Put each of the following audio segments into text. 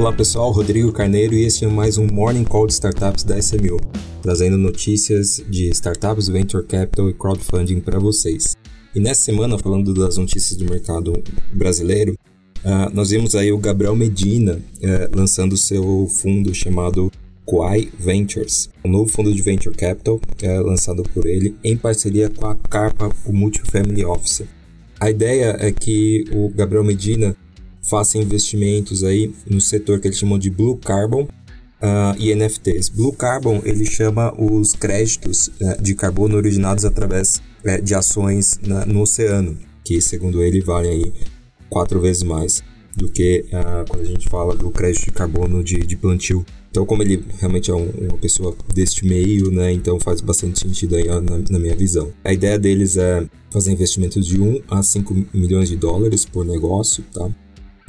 Olá pessoal, Rodrigo Carneiro e este é mais um Morning Call de Startups da SMU, trazendo notícias de startups, venture capital e crowdfunding para vocês. E nessa semana, falando das notícias do mercado brasileiro, uh, nós vimos aí o Gabriel Medina uh, lançando seu fundo chamado Quai Ventures, um novo fundo de venture capital uh, lançado por ele em parceria com a Carpa, o Multifamily Office. A ideia é que o Gabriel Medina faça investimentos aí no setor que ele chamou de Blue Carbon uh, e NFTs. Blue Carbon ele chama os créditos uh, de carbono originados através uh, de ações na, no oceano, que segundo ele valem aí quatro vezes mais do que uh, quando a gente fala do crédito de carbono de, de plantio. Então, como ele realmente é um, uma pessoa deste meio, né, então faz bastante sentido aí na, na, minha visão. A ideia deles é fazer investimentos de 1 a 5 milhões de dólares por negócio, tá?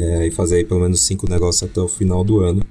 É, e fazer aí pelo menos cinco negócios até o final do ano.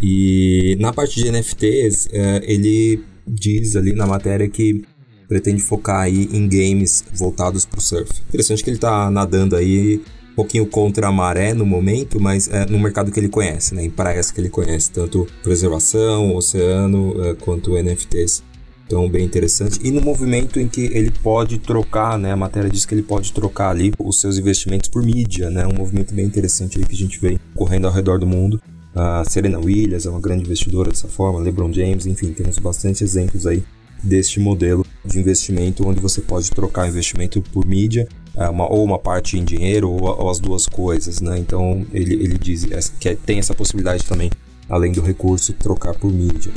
E na parte de NFTs, é, ele diz ali na matéria que pretende focar aí em games voltados para o surf. Interessante que ele está nadando aí um pouquinho contra a maré no momento, mas é no mercado que ele conhece, né? em praias que ele conhece, tanto preservação, oceano, é, quanto NFTs. Então, bem interessante. E no movimento em que ele pode trocar, né? A matéria diz que ele pode trocar ali os seus investimentos por mídia, né? Um movimento bem interessante aí que a gente vê correndo ao redor do mundo. A Serena Williams é uma grande investidora dessa forma, LeBron James, enfim, temos bastante exemplos aí deste modelo de investimento onde você pode trocar investimento por mídia, é, uma, ou uma parte em dinheiro, ou, ou, as duas coisas, né? Então ele, ele diz que tem essa possibilidade também, além do recurso, trocar por mídia.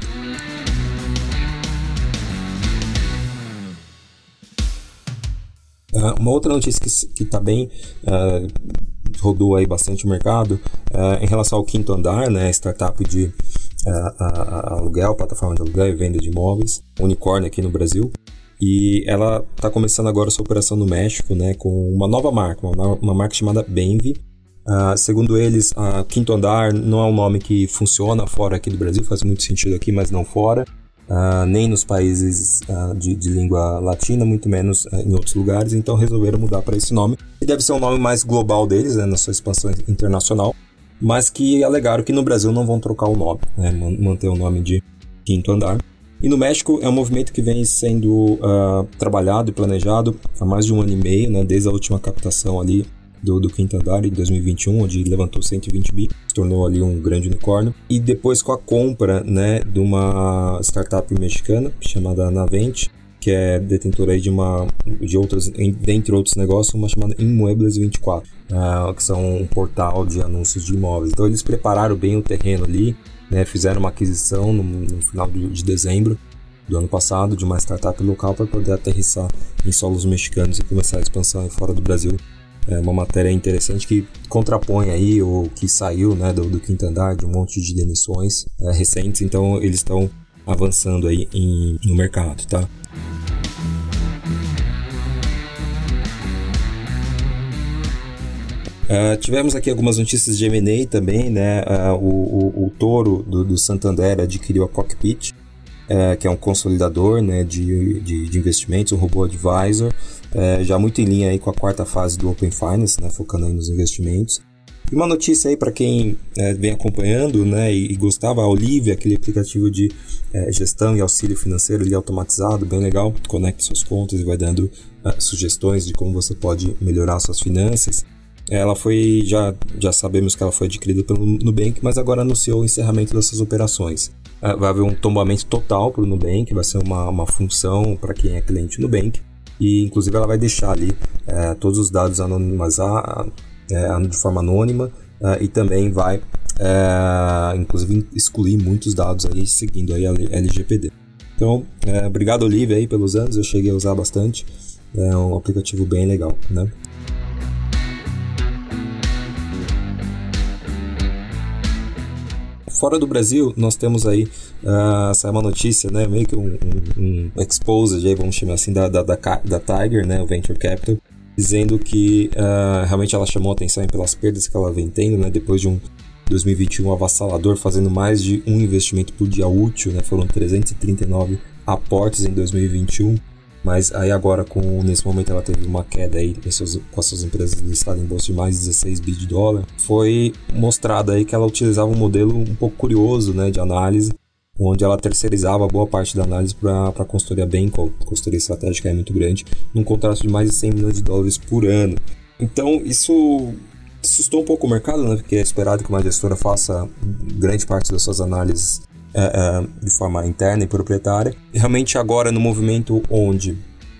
Uh, uma outra notícia que está bem uh, rodou aí bastante o mercado uh, em relação ao quinto andar, né, startup de aluguel, plataforma de aluguel e venda de imóveis, unicórnio aqui no Brasil. E ela está começando agora sua operação no México, né, com uma nova marca, uma, uma marca chamada Benvi. segundo eles, Quinto Andar não é um nome que funciona fora aqui do Brasil, faz muito sentido aqui, mas não fora uh, nem nos países uh, de, de, língua latina, muito menos uh, em outros lugares, então resolveram mudar para esse nome. E deve ser um nome mais global deles, né, na sua expansão internacional, mas que alegaram que no Brasil não vão trocar o nome, né, manter o nome de Quinto Andar. E no México é um movimento que vem sendo trabalhado e planejado há mais de um ano e meio, né, desde a última captação ali do, do quinto andar em 2021, onde levantou 120 bi, se tornou ali um grande unicórnio. E depois com a compra né, de uma startup mexicana chamada Navente, que é detentora de uma de outras, dentre outros negócios, uma chamada Immuebles 24, uh, ah, que são um portal de anúncios de imóveis. Então eles prepararam bem o terreno ali, né, fizeram uma aquisição no, no final de, de dezembro do ano passado de uma startup local para poder aterrissar em solos mexicanos e começar a expansão fora do Brasil é uma matéria interessante que contrapõe aí o que saiu né, do, do quinto andar de um monte de demissões é, recentes, então eles estão avançando aí em, no mercado, tá? Uh, tivemos aqui algumas notícias de M&A também, né? Uh, o, o, o, Toro do, do, Santander adquiriu a Cockpit, uh, que é um consolidador né, de, de, de investimentos, um robô advisor, é, já muito em linha aí com a quarta fase do Open Finance, né, focando aí nos investimentos. E uma notícia aí para quem é, vem acompanhando né, e, e, gostava, a Olivia, aquele aplicativo de é, gestão e auxílio financeiro ali automatizado, bem legal, conecta suas contas e vai dando uh, sugestões de como você pode melhorar suas finanças. Ela foi, já, já sabemos que ela foi adquirida pelo Nubank, mas agora anunciou o encerramento dessas operações. Uh, vai haver um tombamento total para o Nubank, vai ser uma, uma função para quem é cliente Nubank e inclusive ela vai deixar ali é, todos os dados anonimizados é, de forma anônima é, e também vai é, inclusive excluir muitos dados aí seguindo aí a LGPD. Então, é, obrigado Olivia aí pelos anos, eu cheguei a usar bastante, é um aplicativo bem legal, né? Fora do Brasil, nós temos aí, uh, saiu uma notícia, né, meio que um, um, um exposed, aí, vamos chamar assim, da, da, da, da Tiger, né, o Venture Capital, dizendo que uh, realmente ela chamou atenção pelas perdas que ela vem tendo, né, depois de um 2021 avassalador, fazendo mais de um investimento por dia útil, né, foram 339 aportes em 2021, Mas aí agora, com, nesse momento, ela teve uma queda aí seus, com as suas empresas listadas em bolsa de mais de 16 bi de dólar. Foi mostrado aí que ela utilizava um modelo um pouco curioso né, de análise, onde ela terceirizava boa parte da análise para a consultoria Benco, consultoria estratégica é muito grande, num contrato de mais de 100 milhões de dólares por ano. Então, isso assustou um pouco o mercado, né? Porque é esperado que uma gestora faça grande parte das suas análises é, é, de forma interna e proprietária. E realmente agora no movimento onde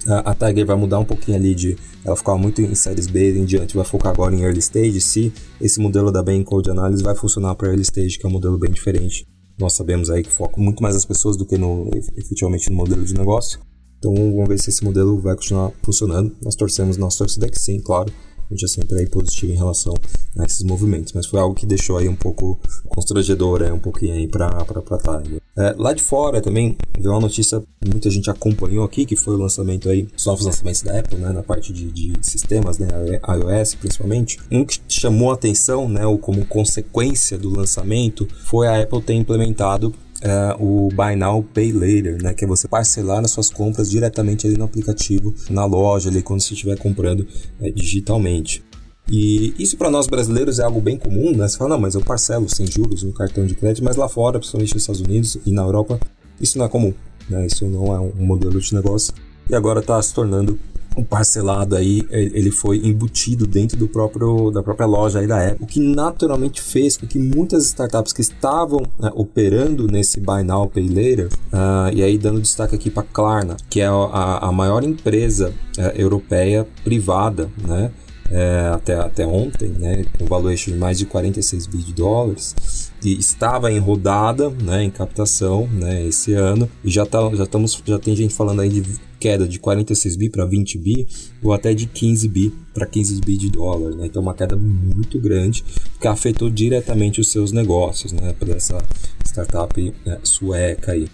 a, a Tiger vai mudar um pouquinho ali de ela ficava muito em séries B em diante, vai focar agora em early stage, se esse modelo da Bain Code Analysis vai funcionar para early stage, que é um modelo bem diferente. Nós sabemos aí que foca muito mais as pessoas do que no efetivamente no modelo de negócio. Então vamos ver se esse modelo vai continuar funcionando. Nós torcemos, nós torcemos que sim, claro gente é sempre aí positivo em relação a esses movimentos, mas foi algo que deixou aí um pouco constrangedor, é, um pouquinho aí para para Tiger. É, lá de fora também veio uma notícia que muita gente acompanhou aqui, que foi o lançamento aí, os novos lançamentos da Apple, né, na parte de, de sistemas, né, iOS principalmente. Um que chamou a atenção, né, ou como consequência do lançamento, foi a Apple ter implementado é, o Buy Now Pay Later, né, que é você parcelar as suas compras diretamente ali no aplicativo, na loja, ali quando você estiver comprando é, digitalmente. E isso para nós brasileiros é algo bem comum, né? Você fala, não, mas eu parcelo sem juros no cartão de crédito, mas lá fora, principalmente nos Estados Unidos e na Europa, isso não é comum, né? Isso não é um modelo de negócio e agora está se tornando o parcelado aí ele foi embutido dentro do próprio da própria loja aí da Apple, o que naturalmente fez com que muitas startups que estavam né, operando nesse Buy Now Pay Later, uh, e aí dando destaque aqui para Klarna, que é a, a maior empresa uh, europeia privada, né? É, até, até ontem, né, com valuation de mais de 46 bi de dólares, e estava em rodada, né, em captação, né, esse ano, e já, tá, já, estamos, já tem gente falando aí de queda de 46 bi para 20 bi ou até de 15 bi para 15 bi de dólar, né? Então uma queda muito grande que afetou diretamente os seus negócios, né? Para essa startup né, sueca aí.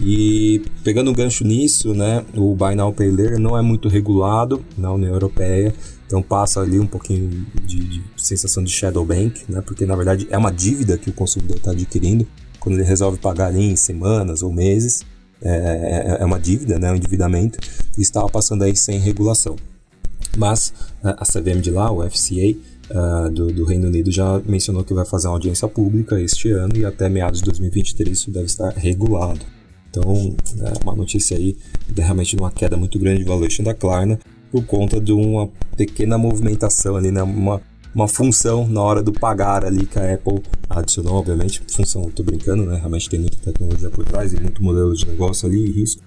E pegando um gancho nisso, né, o Buy Now Pay Later não é muito regulado na União Europeia, então passa ali um pouquinho de, de sensação de shadow bank, né, porque na verdade é uma dívida que o consumidor está adquirindo quando ele resolve pagar ali em semanas ou meses. É, é, é, uma dívida, né, um endividamento, e estava passando aí sem regulação. Mas a CVM de lá, o FCA, uh, do, do, Reino Unido, já mencionou que vai fazer uma audiência pública este ano e até meados de 2023 isso deve estar regulado. Então, é uma notícia aí realmente de uma queda muito grande de valuation da Klarna por conta de uma pequena movimentação ali, né, uma uma função na hora do pagar ali que a Apple adicionou, obviamente, função, tô brincando, né? Realmente tem muita tecnologia por trás e muito modelo de negócio ali e risco.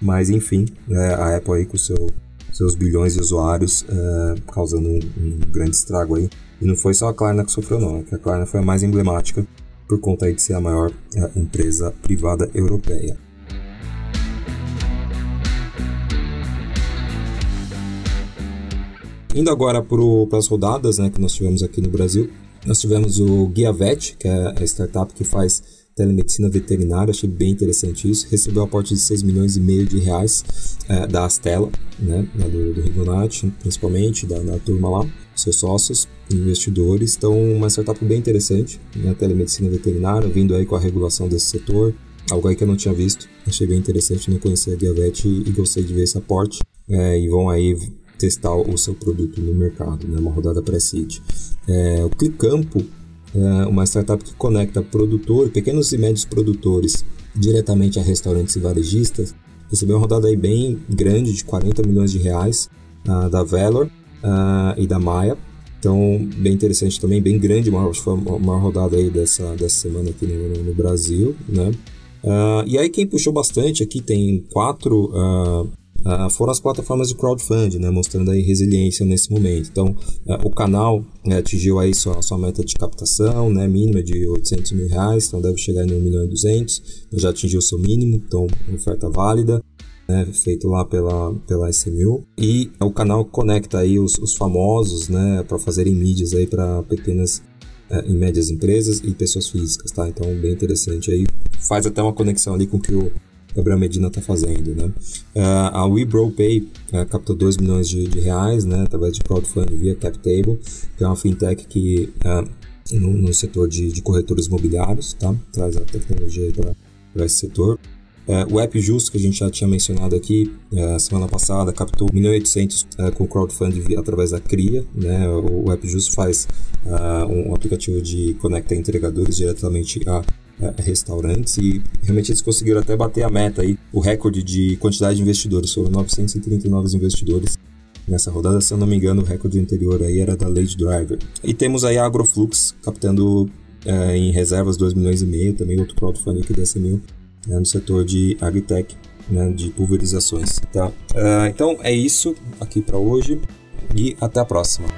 Mas enfim, né, a Apple aí com seu, seus bilhões de usuários é, causando um, um, grande estrago aí. E não foi só a Klarna que sofreu não, é que a Klarna foi a mais emblemática por conta aí de ser a maior é, empresa privada europeia. Indo agora para as rodadas né, que nós tivemos aqui no Brasil, nós tivemos o Guiavet, que é a startup que faz telemedicina veterinária, achei bem interessante isso. Recebeu um aporte de 6 milhões e meio de reais é, da Astela, né, do, do principalmente, da, da turma lá, seus sócios, investidores. Então, uma startup bem interessante, né, telemedicina veterinária, vindo aí com a regulação desse setor, algo aí que eu não tinha visto. Achei bem interessante, não conhecia a Guiavet e, e gostei de ver esse aporte. É, e vão aí testar o seu produto no mercado, né? uma rodada pré-seed. É, o Clicampo é uma startup que conecta produtores, pequenos e médios produtores diretamente a restaurantes e varejistas, recebeu uma rodada aí bem grande de 40 milhões de reais uh, da Valor uh, e da Maia. Então, bem interessante também, bem grande, uma, acho que foi a maior rodada aí dessa, dessa semana aqui no, no Brasil, né? Uh, e aí quem puxou bastante aqui tem quatro uh, uh, foram as plataformas de crowdfunding, né, mostrando aí resiliência nesse momento. Então, uh, o canal né, atingiu aí sua, sua meta de captação, né, mínima de 800 mil reais, então deve chegar em 1 milhão e 200, já atingiu seu mínimo, então oferta válida. Né, feito lá pela, pela SMU e o canal conecta aí os, os famosos né, para fazerem mídias aí para pequenas é, e médias empresas e pessoas físicas, tá? Então, bem interessante aí. Faz até uma conexão ali com o que o Gabriel Medina está fazendo, né? Uh, a WeBroPay uh, captou 2 milhões de, de, reais, né, através de crowdfunding via CapTable, que é uma fintech que uh, no, no, setor de, de, corretores imobiliários, tá? Traz a tecnologia para esse setor. O App Justo, que a gente já tinha mencionado aqui é, semana passada, captou 1.800 é, com crowdfunding através da CRIA. Né? O, o App Justo faz uh, um aplicativo de conecta entregadores diretamente a restaurantes e realmente eles conseguiram até bater a meta aí, o recorde de quantidade de investidores, foram 939 investidores nessa rodada, se eu não me engano, o recorde anterior aí era da Lady Driver. E temos aí a Agroflux captando é, em reservas 2 milhões e meio, também outro crowdfunding da mil né, no setor de agritech, né, de pulverizações. Tá? Uh, então é isso aqui para hoje e até a próxima.